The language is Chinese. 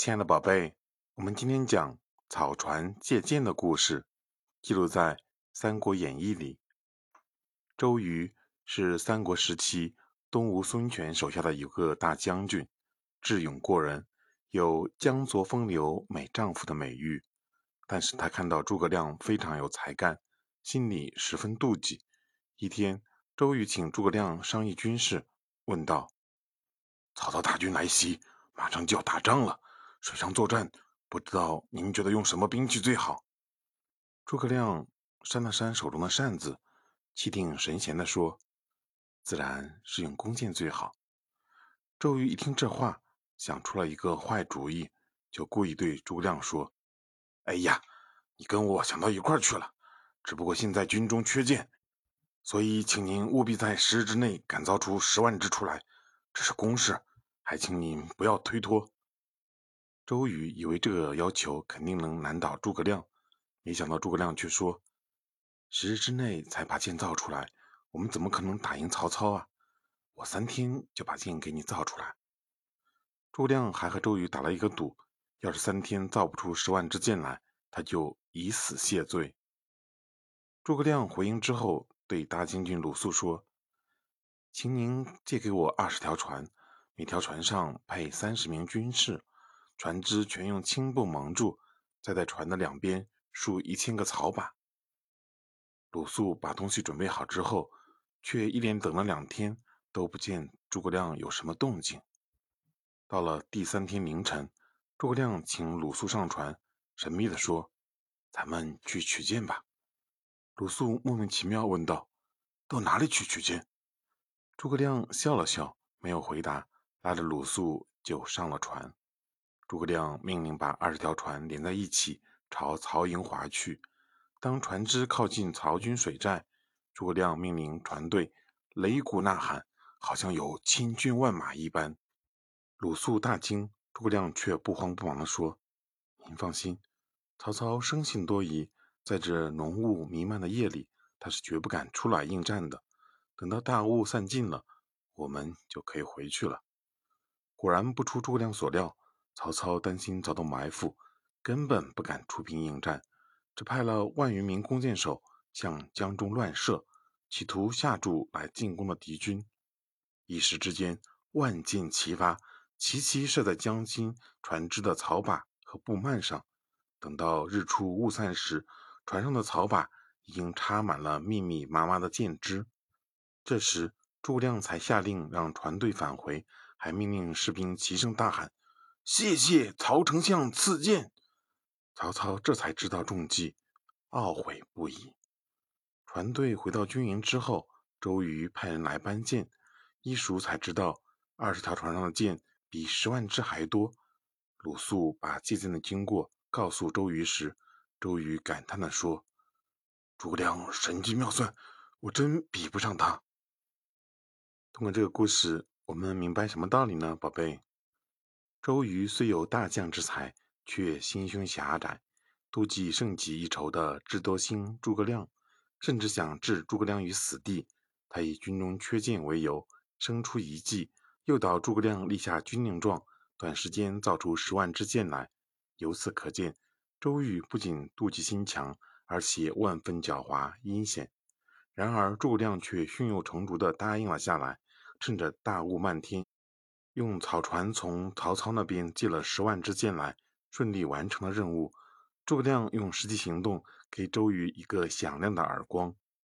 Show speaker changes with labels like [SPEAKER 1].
[SPEAKER 1] 亲爱的宝贝，我们今天讲草船借箭的故事，记录在《三国演义》里。周瑜是三国时期东吴孙权手下的一个大将军，智勇过人，有“江左风流美丈夫”的美誉。但是他看到诸葛亮非常有才干，心里十分妒忌。一天，周瑜请诸葛亮商议军事，问道：“
[SPEAKER 2] 曹操大军来袭，马上就要打仗了。”水上作战，不知道您觉得用什么兵器最好？
[SPEAKER 1] 诸葛亮扇了扇手中的扇子，气定神闲地说：“自然是用弓箭最好。”周瑜一听这话，想出了一个坏主意，就故意对诸葛亮说：“
[SPEAKER 2] 哎呀，你跟我想到一块儿去了。只不过现在军中缺箭，所以请您务必在十日之内赶造出十万支出来。这是公事，还请您不要推脱。”
[SPEAKER 1] 周瑜以为这个要求肯定能难倒诸葛亮，没想到诸葛亮却说：“十日之内才把剑造出来，我们怎么可能打赢曹操啊？我三天就把剑给你造出来。”诸葛亮还和周瑜打了一个赌：要是三天造不出十万支箭来，他就以死谢罪。诸葛亮回营之后，对大将军鲁肃说：“请您借给我二十条船，每条船上配三十名军士。”船只全用青布蒙住，再在船的两边竖一千个草把。鲁肃把东西准备好之后，却一连等了两天，都不见诸葛亮有什么动静。到了第三天凌晨，诸葛亮请鲁肃上船，神秘地说：“咱们去取箭吧。”鲁肃莫名其妙问道：“
[SPEAKER 2] 到哪里去取箭？”
[SPEAKER 1] 诸葛亮笑了笑，没有回答，拉着鲁肃就上了船。诸葛亮命令把二十条船连在一起，朝曹营划去。当船只靠近曹军水寨，诸葛亮命令船队擂鼓呐喊，好像有千军万马一般。鲁肃大惊，诸葛亮却不慌不忙地说：“您放心，曹操生性多疑，在这浓雾弥漫的夜里，他是绝不敢出来应战的。等到大雾散尽了，我们就可以回去了。”果然不出诸葛亮所料。曹操担心遭到埋伏，根本不敢出兵应战，只派了万余名弓箭手向江中乱射，企图吓住来进攻的敌军。一时之间，万箭齐发，齐齐射在江心船只的草把和布幔上。等到日出雾散时，船上的草把已经插满了密密麻麻的箭枝。这时，诸葛亮才下令让船队返回，还命令士兵齐声大喊。谢谢曹丞相赐剑，曹操这才知道中计，懊悔不已。船队回到军营之后，周瑜派人来搬箭，一数才知道二十条船上的箭比十万支还多。鲁肃把借箭的经过告诉周瑜时，周瑜感叹地说：“
[SPEAKER 2] 诸葛亮神机妙算，我真比不上他。”
[SPEAKER 1] 通过这个故事，我们明白什么道理呢，宝贝？周瑜虽有大将之才，却心胸狭窄，妒忌胜己一筹的智多星诸葛亮，甚至想置诸葛亮于死地。他以军中缺箭为由，生出一计，诱导诸葛亮立下军令状，短时间造出十万支箭来。由此可见，周瑜不仅妒忌心强，而且万分狡猾阴险。然而诸葛亮却胸有成竹地答应了下来，趁着大雾漫天。用草船从曹操那边借了十万支箭来，顺利完成了任务。诸葛亮用实际行动给周瑜一个响亮的耳光，